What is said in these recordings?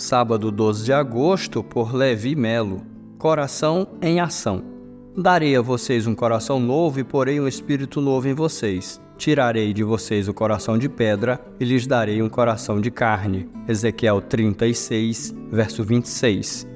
Sábado 12 de agosto, por Levi Melo. Coração em ação. Darei a vocês um coração novo e porei um espírito novo em vocês. Tirarei de vocês o coração de pedra e lhes darei um coração de carne. Ezequiel 36, verso 26.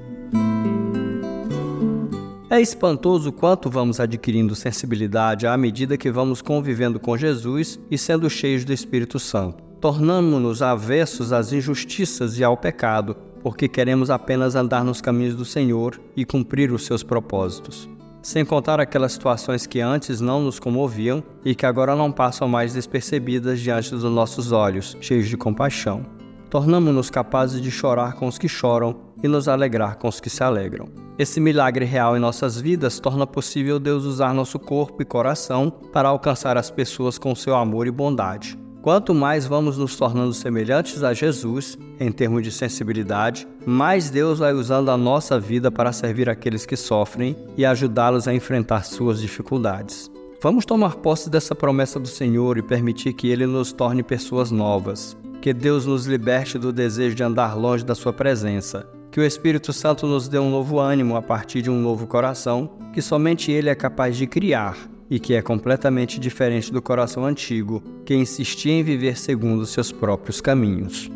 É espantoso quanto vamos adquirindo sensibilidade à medida que vamos convivendo com Jesus e sendo cheios do Espírito Santo. Tornamos-nos avessos às injustiças e ao pecado, porque queremos apenas andar nos caminhos do Senhor e cumprir os seus propósitos. Sem contar aquelas situações que antes não nos comoviam e que agora não passam mais despercebidas diante dos nossos olhos, cheios de compaixão. Tornamos-nos capazes de chorar com os que choram e nos alegrar com os que se alegram. Esse milagre real em nossas vidas torna possível Deus usar nosso corpo e coração para alcançar as pessoas com seu amor e bondade. Quanto mais vamos nos tornando semelhantes a Jesus, em termos de sensibilidade, mais Deus vai usando a nossa vida para servir aqueles que sofrem e ajudá-los a enfrentar suas dificuldades. Vamos tomar posse dessa promessa do Senhor e permitir que Ele nos torne pessoas novas. Que Deus nos liberte do desejo de andar longe da Sua presença que o Espírito Santo nos dê um novo ânimo a partir de um novo coração que somente Ele é capaz de criar e que é completamente diferente do coração antigo, que insistia em viver segundo seus próprios caminhos.